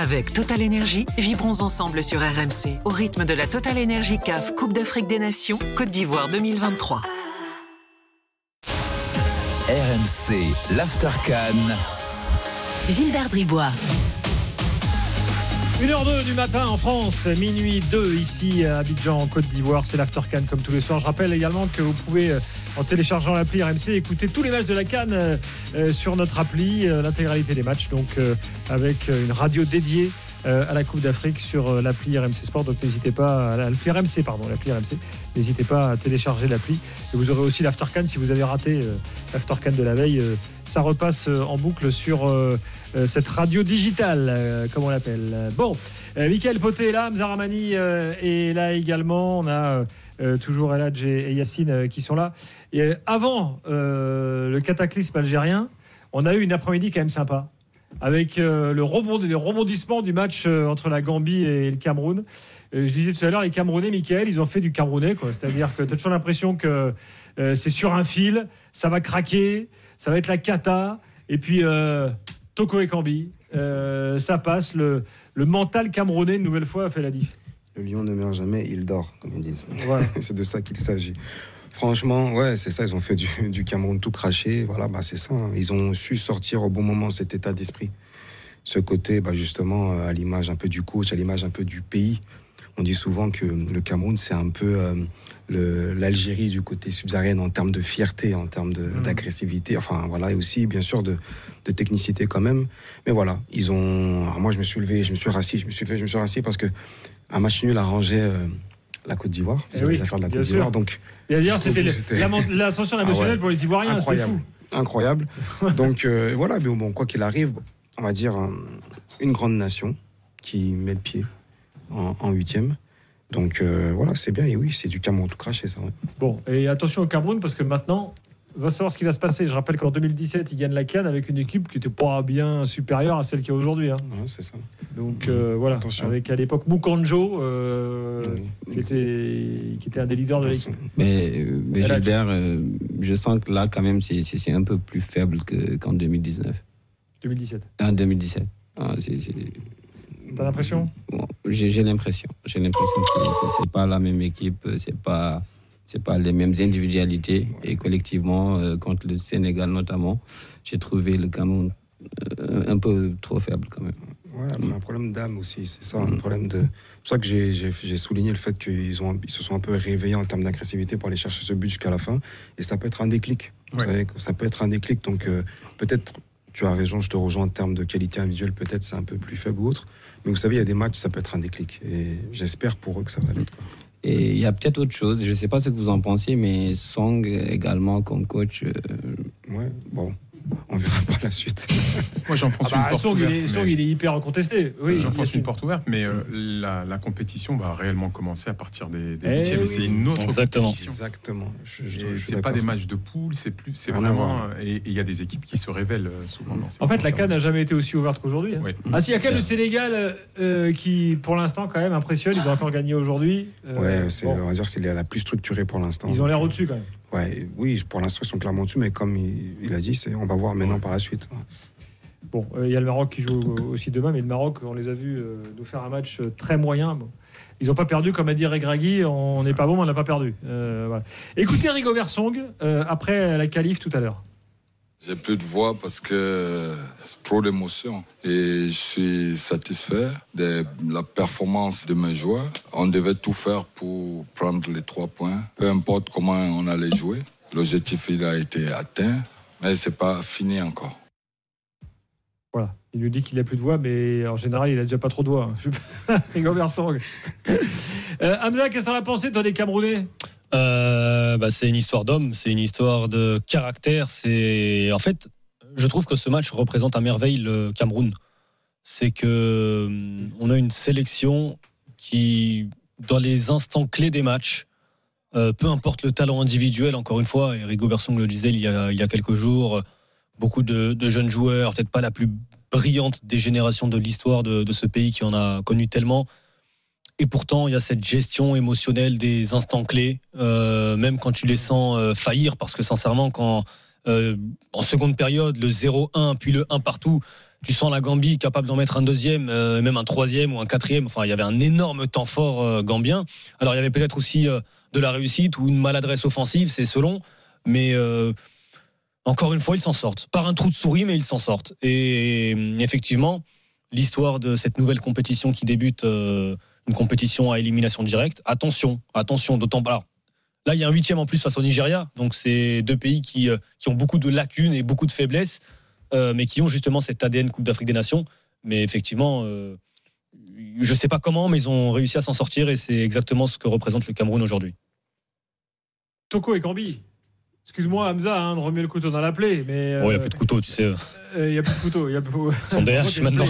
Avec Total Energy, vibrons ensemble sur RMC au rythme de la Total Energy CAF Coupe d'Afrique des Nations Côte d'Ivoire 2023. RMC, l'After Gilbert Bribois. 1h02 du matin en France, minuit 2 ici à Abidjan en Côte d'Ivoire, c'est l'After comme tous les soirs. Je rappelle également que vous pouvez euh, en téléchargeant l'appli RMC écouter tous les matchs de la Cannes euh, euh, sur notre appli, l'intégralité des matchs donc avec une radio dédiée euh, à la Coupe d'Afrique sur euh, l'appli RMC Sport. Donc n'hésitez pas, à l'appli RMC, pardon, l'appli RMC. N'hésitez pas à télécharger l'appli. Et vous aurez aussi l'Aftercan si vous avez raté euh, l'Aftercan de la veille. ça repasse en boucle sur cette radio digitale, comme on l'appelle. Bon, Michael Poté est là, Mzaramani est là également. On a toujours Eladj et, Yacine qui sont là. Et avant le cataclysme algérien, on a eu une après-midi quand même sympa avec euh, le rebondissement du match euh, entre la Gambie et le Cameroun. Euh, je disais tout à l'heure, les Camerounais, Michael, ils ont fait du Camerounais. C'est-à-dire que tu as toujours l'impression que c'est sur un fil, ça va craquer, ça va être la cata. Et puis, Toko et Cambi, ça passe. Le, mental camerounais, une nouvelle fois, a fait la diff. Le lion ne meurt jamais, il dort, comme ils disent. c'est de ça qu'il s'agit. Franchement, ouais, c'est ça. Ils ont fait du, Cameroun tout craché. Voilà, bah, c'est ça. Hein. Ils ont su sortir au bon moment cet état d'esprit. Ce côté, bah, justement, euh, à l'image un peu du coach, à l'image un peu du pays. On dit souvent que le Cameroun, c'est un peu euh, l'Algérie du côté subsaharien en termes de fierté, en termes mmh. d'agressivité. Enfin, voilà, et aussi, bien sûr, de, technicité quand même. Mais voilà, ils ont. moi, je me suis levé, je me suis rassis, je me suis levé, je me suis rassis parce que un match nul arrangeait euh, la Côte d'Ivoire, eh les affaires de la Côte d'Ivoire. Donc, c'était l'ascension émotionnelle ah pour les Ivoiriens, incroyable, incroyable. Donc euh, voilà, mais bon, quoi qu'il arrive, on va dire une grande nation qui met le pied en huitième. Donc euh, voilà, c'est bien. Et oui, c'est du Cameroun tout craché, ça. Bon, et attention au Cameroun, parce que maintenant, va savoir ce qui va se passer. Je rappelle qu'en 2017, il gagne la Cannes avec une équipe qui n'était pas bien supérieure à celle qu'il y a aujourd'hui. Hein. c'est ça. Donc euh, voilà, avec à l'époque Mukanjo, euh, qui, était, qui était un des leaders de l'équipe. Mais, mais Gilbert, euh, je sens que là, quand même, c'est un peu plus faible qu'en 2019. 2017 En 2017. Ah, T'as l'impression? J'ai l'impression. J'ai l'impression que c'est pas la même équipe, c'est pas c'est pas les mêmes individualités. Et collectivement, euh, contre le Sénégal notamment, j'ai trouvé le Cameroun euh, un peu trop faible quand même. Ouais, un problème d'âme aussi, c'est ça, un mm. problème de. C'est pour ça que j'ai souligné le fait qu'ils ont, ils se sont un peu réveillés en termes d'agressivité pour aller chercher ce but jusqu'à la fin. Et ça peut être un déclic. Vous savez, ça peut être un déclic. Donc euh, peut-être, tu as raison, je te rejoins en termes de qualité individuelle, peut-être c'est un peu plus faible ou autre. Mais vous savez, il y a des matchs, ça peut être un déclic. Et j'espère pour eux que ça va l'être. Et il y a peut-être autre chose, je ne sais pas ce que vous en pensez, mais Song également comme coach. Euh, ouais, bon on verra par la suite. Moi, j'enfonce ah une bah, porte ouverte. Il est, il est hyper contesté. Oui, j'enfonce une porte ouverte, mais euh, la, compétition va réellement commencer à partir des, des eh C'est une autre Exactement. compétition. Exactement. C'est pas des matchs de poule, c'est plus, c'est vraiment. Et il y a des équipes qui se révèlent euh, souvent dans ces En fait, la CAN n'a jamais été aussi ouverte qu'aujourd'hui. Hein. Ah, si, il y a quand même le Sénégal euh, qui, pour l'instant, quand même impressionne. Ils ont encore gagné aujourd'hui. ouais, on va dire c'est la plus structurée pour l'instant. Ils ont l'air au-dessus quand même. Ouais, oui, pour l'instant, ils sont clairement dessus, mais comme il, a dit, on va voir maintenant par la suite. Bon, euh, il y a le Maroc qui joue aussi demain, mais le Maroc, on les a vus euh, nous faire un match euh, très moyen. Ils n'ont pas perdu, comme a dit Regragui, on n'est pas bon, on n'a pas perdu. Écoutez Rigo Versong après la qualif tout à l'heure. J'ai plus de voix parce que c'est trop d'émotion. Et je suis satisfait de la performance de mes joueurs. On devait tout faire pour prendre les trois points. Peu importe comment on allait jouer. L'objectif, il a été atteint, mais c'est pas fini encore. Voilà. Il nous dit qu'il n'a plus de voix, mais en général, il a déjà pas trop de voix. Rigo Versong. euh, Hamza, qu'est-ce que tu as pensé, toi, des Camerounais? Euh, bah, c'est une histoire d'homme, c'est une histoire de caractère. C'est en fait, je trouve que ce match représente à merveille le Cameroun. C'est que hum, on a une sélection qui, dans les instants clés des matchs, euh, peu importe le talent individuel, encore une fois, et Rigo Bersong le disait il y a, quelques jours, beaucoup de, jeunes joueurs, peut-être pas la plus brillante des générations de l'histoire de, ce pays qui en a connu tellement, et pourtant, il y a cette gestion émotionnelle des instants clés, euh, même quand tu les sens euh, faillir, parce que sincèrement, quand euh, en seconde période, le 0-1 puis le 1 partout, tu sens la Gambie capable d'en mettre un deuxième, même un troisième ou un quatrième. Enfin, il y avait un énorme temps fort gambien. Alors, il y avait peut-être aussi de la réussite ou une maladresse offensive, c'est selon. Mais encore une fois, ils s'en sortent. Par un trou de souris, mais ils s'en sortent. Et effectivement, l'histoire de cette nouvelle compétition qui débute, une compétition à élimination directe, attention, attention, d'autant pas. Là, il y a un huitième en plus face au Nigeria. Donc, c'est deux pays qui, qui ont beaucoup de lacunes et beaucoup de faiblesses. Euh, mais qui ont justement cet ADN Coupe d'Afrique des Nations. Mais effectivement, euh, je ne sais pas comment, mais ils ont réussi à s'en sortir et c'est exactement ce que représente le Cameroun aujourd'hui. Toko et Cambi. Excuse-moi, Hamza, hein, de remuer le couteau dans la plaie. Mais, il n'y a plus de couteau, tu sais. Il n'y a plus de couteau. Y a plus... Son DH maintenant.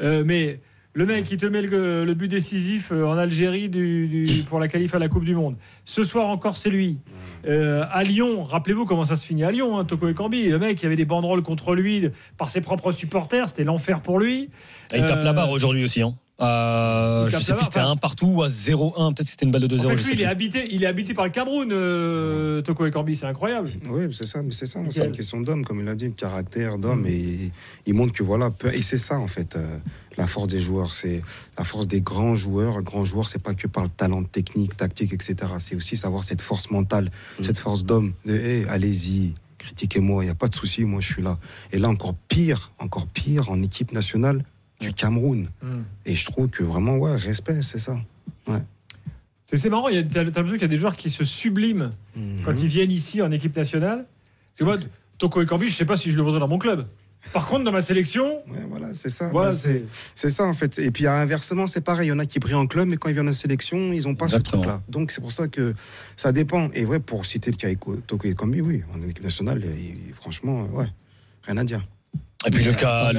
mais le mec qui te met le, but décisif euh, en Algérie pour la qualif à la Coupe du Monde. Ce soir encore, c'est lui. Euh, à Lyon, rappelez-vous comment ça se finit à Lyon, hein, Toko Ekambi. Le mec, il y avait des banderoles contre lui par ses propres supporters. C'était l'enfer pour lui. il tape la barre aujourd'hui aussi. Hein. Euh, je sais plus, c'était un partout ou à 0-1. Peut-être c'était une balle de 2-0. En fait, lui, il est, habité, il est habité par le Cameroun, euh, Toko Ekambi. C'est incroyable. Oui, c'est ça. Mais c'est ça. C'est une question d'homme, comme il a dit, de caractère d'homme. Mm. Et il montre que voilà. Et c'est ça, en fait. Euh, la force des joueurs, c'est la force des grands joueurs. Un grand joueur, c'est pas que par le talent technique, tactique, etc. C'est aussi savoir cette force mentale, mm. cette force d'homme. De allez-y, critiquez-moi, il n'y a pas de souci, moi je suis là. Et là, encore pire, encore pire, en équipe nationale du. Cameroun. Mm. Et je trouve que vraiment, ouais, respect, c'est ça. Ouais. C'est marrant, tu as l'impression qu'il y a des joueurs qui se subliment quand ils viennent ici en équipe nationale. Tu vois, Toko Ekambi, je ne sais pas si je le voudrais dans mon club. Par contre, dans ma sélection. voilà, c'est ça. Bah, c'est ça, en fait. Et puis, inversement, c'est pareil. Il y en a qui brillent en club, mais quand ils viennent en sélection, ils n'ont pas ce truc-là. Donc, c'est pour ça que ça dépend. Et ouais, pour citer le cas Toko Ekambi, oui, en équipe nationale, franchement, ouais, rien à dire. Et puis le cas.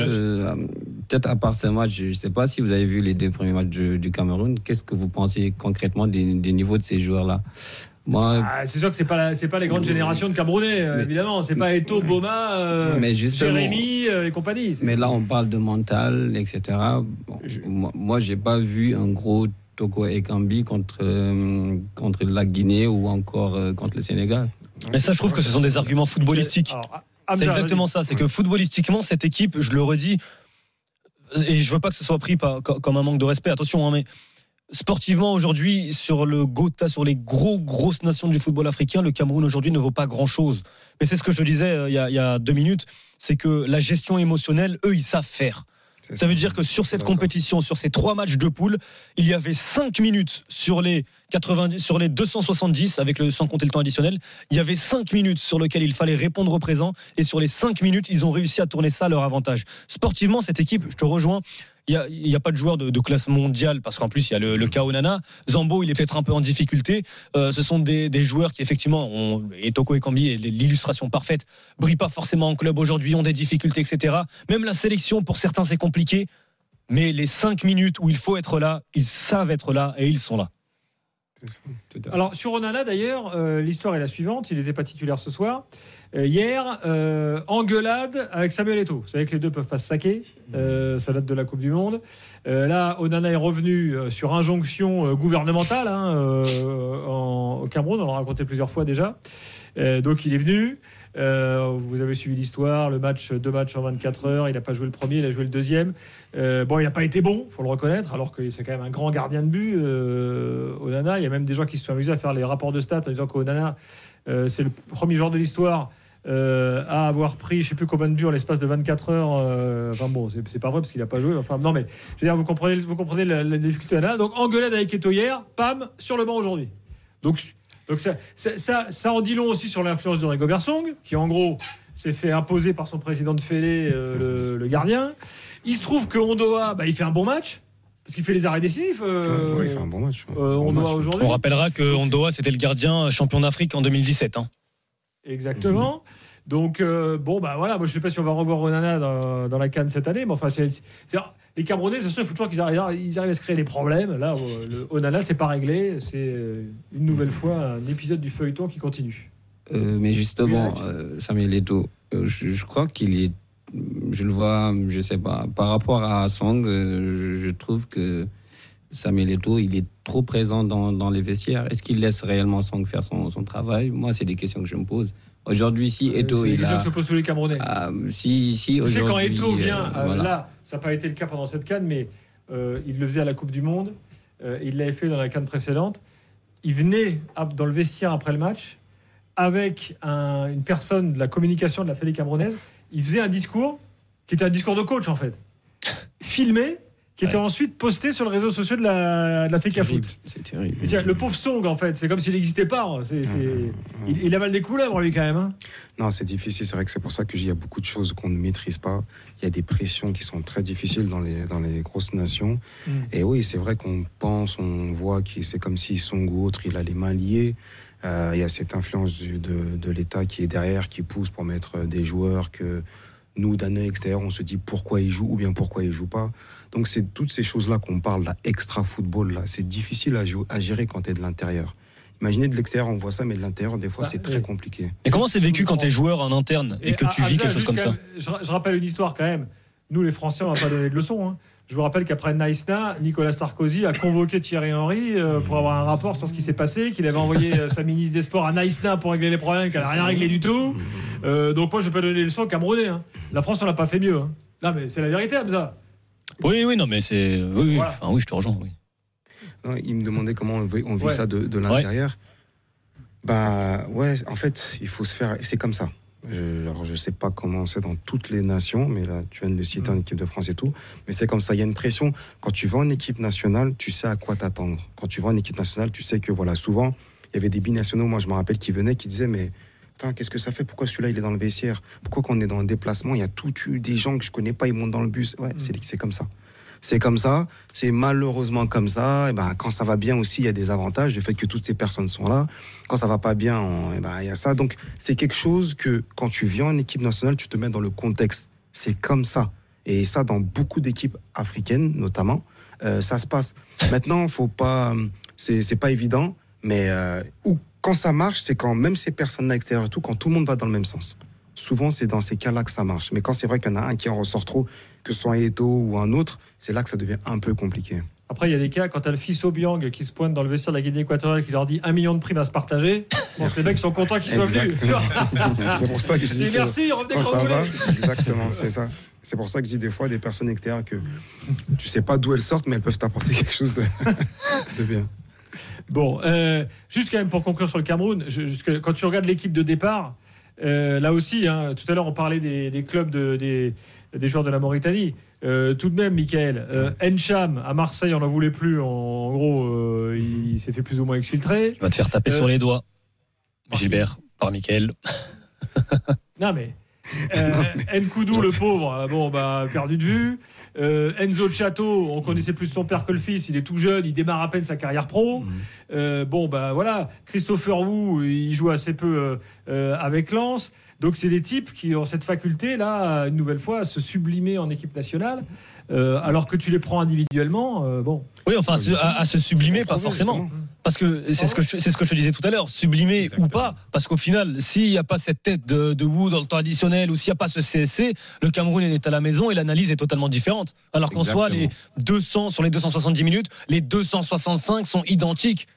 Euh, peut-être à part ce match, je ne sais pas si vous avez vu les deux premiers matchs du, Cameroun. Qu'est-ce que vous pensez concrètement des niveaux de ces joueurs-là? Ah, c'est sûr que c'est pas c'est pas les grandes générations de Camerounais euh, évidemment. C'est pas Eto Boma euh, Jérémy euh, et compagnie. Mais là on parle de mental etc moi, moi j'ai pas vu un gros Toko Ekambi contre contre la Guinée ou encore contre le Sénégal. Mais ça je trouve que ce sont des arguments footballistiques. c'est exactement ça c'est que footballistiquement cette équipe je le redis et je veux pas que ce soit pris comme un manque de respect attention hein, mais sportivement aujourd'hui sur le Gotha, sur les gros grosses nations du football africain, le Cameroun aujourd'hui ne vaut pas grand chose. Mais c'est ce que je disais euh, il, y a, deux minutes, c'est que la gestion émotionnelle, eux, ils savent faire. Ça, veut dire que sur cette compétition, sur ces trois matchs de poule, il y avait cinq minutes sur les 90, sur les 270 avec le sans compter le temps additionnel. Il y avait cinq minutes sur lesquelles il fallait répondre au présent et sur les cinq minutes, ils ont réussi à tourner ça à leur avantage. Sportivement, cette équipe, je te rejoins, il n'y a, pas de joueur de, classe mondiale parce qu'en plus il y a le, le Kaonana. Zambo, il est peut-être un peu en difficulté. Euh, ce sont des, joueurs qui effectivement ont, et Toko Ekambi est l'illustration parfaite, brillent pas forcément en club aujourd'hui, ont des difficultés, etc. Même la sélection pour certains c'est compliqué, mais les cinq minutes où il faut être là, ils savent être là et ils sont là. Alors sur Onana d'ailleurs, euh, l'histoire est la suivante. Il n'était pas titulaire ce soir. Euh, hier, euh, engueulade avec Samuel Eto'o. Vous savez que les deux peuvent pas se saquer. Euh, ça date de la Coupe du Monde. là, Onana est revenu sur injonction gouvernementale hein, au Cameroun. On l'a raconté plusieurs fois déjà. donc il est venu. Vous avez suivi l'histoire, le match, deux matchs en 24 heures. Il n'a pas joué le premier, il a joué le deuxième. bon, il n'a pas été bon, faut le reconnaître, alors que c'est quand même un grand gardien de but. Onana, il y a même des gens qui se sont amusés à faire les rapports de stats en disant qu'Onana, c'est le premier joueur de l'histoire euh, à avoir pris, je sais plus combien de buts en l'espace de 24 heures. Euh, enfin bon, c'est pas vrai parce qu'il a pas joué. Enfin non, mais je veux dire, vous comprenez, vous comprenez la, difficulté là. Donc engueulade avec Eto hier, pam, sur le banc aujourd'hui. Donc, donc ça, ça, ça, en dit long aussi sur l'influence de Rigobert Song, qui en gros s'est fait imposer par son président de Fédé, euh, le, gardien. Il se trouve que Ondoa, bah, il fait un bon match. Parce qu'il fait les arrêts décisifs. oui, il fait un bon match. On rappellera que Ondoa, c'était le gardien champion d'Afrique en 2017. Hein. Exactement. Donc, euh, bon, bah voilà, moi je sais pas si on va revoir Onana dans, la canne cette année, mais enfin, c'est, les Camerounais, c'est sûr, il faut toujours qu'ils arrivent, ils arrivent à se créer des problèmes. Là, euh, le Onana, c'est pas réglé, c'est euh, une nouvelle fois un épisode du feuilleton qui continue. mais justement, Samuel Eto'o, je, crois qu'il est, je le vois, je sais pas, par rapport à Song, je, trouve que Samuel Eto'o, il est trop présent dans, dans les vestiaires. Est-ce qu'il laisse réellement Song faire son, son travail? Moi, c'est des questions que je me pose. Aujourd'hui, si Eto il a. se pose tous les Camerounais. Ah, si, si, tu sais, quand Eto vient, là, ça n'a pas été le cas pendant cette canne, mais il le faisait à la Coupe du Monde. il l'avait fait dans la canne précédente. Il venait dans le vestiaire après le match avec une personne de la communication de la Fédé camerounaise. Il faisait un discours qui était un discours de coach en fait, filmé qui était ensuite posté sur le réseau social de la, de la Foot. C'est terrible. le pauvre Song, en fait, c'est comme s'il n'existait pas. Hein. il, il, avale des couleuvres, lui, quand même. Hein. Non, c'est difficile. C'est vrai que c'est pour ça qu'il y a beaucoup de choses qu'on ne maîtrise pas. Il y a des pressions qui sont très difficiles dans les, dans les grosses nations. Et oui, c'est vrai qu'on pense, on voit que c'est comme si Song ou autre, il a les mains liées. Euh, il y a cette influence de, de l'État qui est derrière, qui pousse pour mettre des joueurs que nous, d'un œil extérieur, on se dit pourquoi il joue ou bien pourquoi il joue pas. Donc c'est toutes ces choses-là qu'on parle, là, extra football, là, c'est difficile à, à, gérer quand tu es de l'intérieur. Imaginez de l'extérieur, on voit ça, mais de l'intérieur, des fois, bah, c'est très compliqué. Et comment c'est vécu quand tu es joueur en interne et, que tu vis quelque chose comme ça je, rappelle une histoire quand même. Nous, les Français, on va pas donner de leçons. Hein. Je vous rappelle qu'après Naïsna, Nicolas Sarkozy a convoqué Thierry Henry euh, pour avoir un rapport sur ce qui s'est passé, qu'il avait envoyé euh, sa ministre des Sports à Naïsna pour régler les problèmes, qu'elle n'a rien réglé du tout. Euh, donc moi, je ne vais pas donner des leçons aux Camerounais. Hein. La France, on l'a pas fait mieux. Hein. Non, mais c'est la vérité, Hamza. Oui, oui, non, mais c'est. Oui, oui. je te rejoins, oui. il me demandait comment on vit, ça de, l'intérieur. Bah ouais, en fait, il faut se faire. C'est comme ça. Je, alors je sais pas comment c'est dans toutes les nations, mais là tu viens de le citer en mm. équipe de France et tout. Mais c'est comme ça. Il y a une pression. Quand tu vas en équipe nationale, tu sais à quoi t'attendre. Quand tu vas en équipe nationale, tu sais que voilà, souvent il y avait des binationaux. Moi, je me rappelle qui venaient, qui disaient mais qu'est-ce que ça fait? Pourquoi celui-là, il est dans le vestiaire? Pourquoi quand on est dans un déplacement, il y a tout des gens que je connais pas, ils montent dans le bus? Ouais, mm. c'est comme ça. C'est comme ça, c'est malheureusement comme ça. Et ben, quand ça va bien aussi, il y a des avantages, du fait que toutes ces personnes sont là. Quand ça va pas bien, ben, il y a ça. Donc, c'est quelque chose que quand tu viens en équipe nationale, tu te mets dans le contexte. C'est comme ça. Et ça, dans beaucoup d'équipes africaines, notamment, euh, ça se passe. Maintenant, faut pas, c'est pas évident, mais euh, quand ça marche, c'est quand même ces personnes-là extérieures tout, quand tout le monde va dans le même sens. Souvent, c'est dans ces cas-là que ça marche. Mais quand c'est vrai qu'il y en a un qui en ressort trop, que ce soit Eto ou un autre, c'est là que ça devient un peu compliqué. Après, il y a des cas, quand tu as le fils Obiang qui se pointe dans le vestiaire de la Guinée équatoriale qui leur dit un million de primes à se partager, bon, les mecs sont contents qu'ils soient venus. c'est pour ça que je dis. merci, revenez quand, vous Exactement, c'est ça. C'est pour ça que je dis des fois des personnes extérieures que tu sais pas d'où elles sortent, mais elles peuvent t'apporter quelque chose de, de bien. Bon, euh, juste quand même pour conclure sur le Cameroun, quand tu regardes l'équipe de départ, euh, là aussi, hein, tout à l'heure on parlait des, clubs des, joueurs de la Mauritanie. Euh, tout de même, Michael, Encham à Marseille, on n'en voulait plus. En, gros, il, s'est fait plus ou moins exfiltrer. Tu vas te faire taper sur les doigts, Gilbert, par Michael. non mais. Nkoudou, le pauvre, bon, bah, perdu de vue. Euh, Enzo Chato, on connaissait plus son père que le fils, il est tout jeune, il démarre à peine sa carrière pro. Mhm. Euh, bon, ben voilà, Christopher Wu, il joue assez peu euh, avec Lens. Donc c'est des types qui ont cette faculté là, une nouvelle fois, à se sublimer en équipe nationale. alors que tu les prends individuellement, bon. Oui, enfin, à, se sublimer, pas forcément. Parce que c'est ce que je, c'est ce que je te disais tout à l'heure, sublimer ou pas, parce qu'au final, s'il n'y a pas cette tête de, de Wu dans le traditionnel ou s'il n'y a pas ce CSC, le Cameroun est à la maison et l'analyse est totalement différente. Alors qu'en soit les 200 sur les 270 minutes, les 265 sont identiques.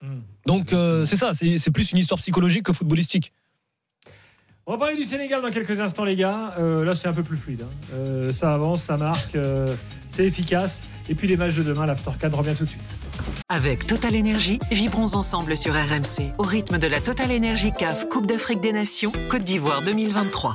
Hmm. Donc euh, c'est ça, c'est plus une histoire psychologique que footballistique. On va parler du Sénégal dans quelques instants, les gars. Euh, là, c'est un peu plus fluide. Hein. Euh, ça avance, ça marque, c'est efficace. Et puis les matchs de demain, l'After 4 revient tout de suite. Avec Total Energy, vibrons ensemble sur RMC au rythme de la Total Energy CAF Coupe d'Afrique des Nations Côte d'Ivoire 2023.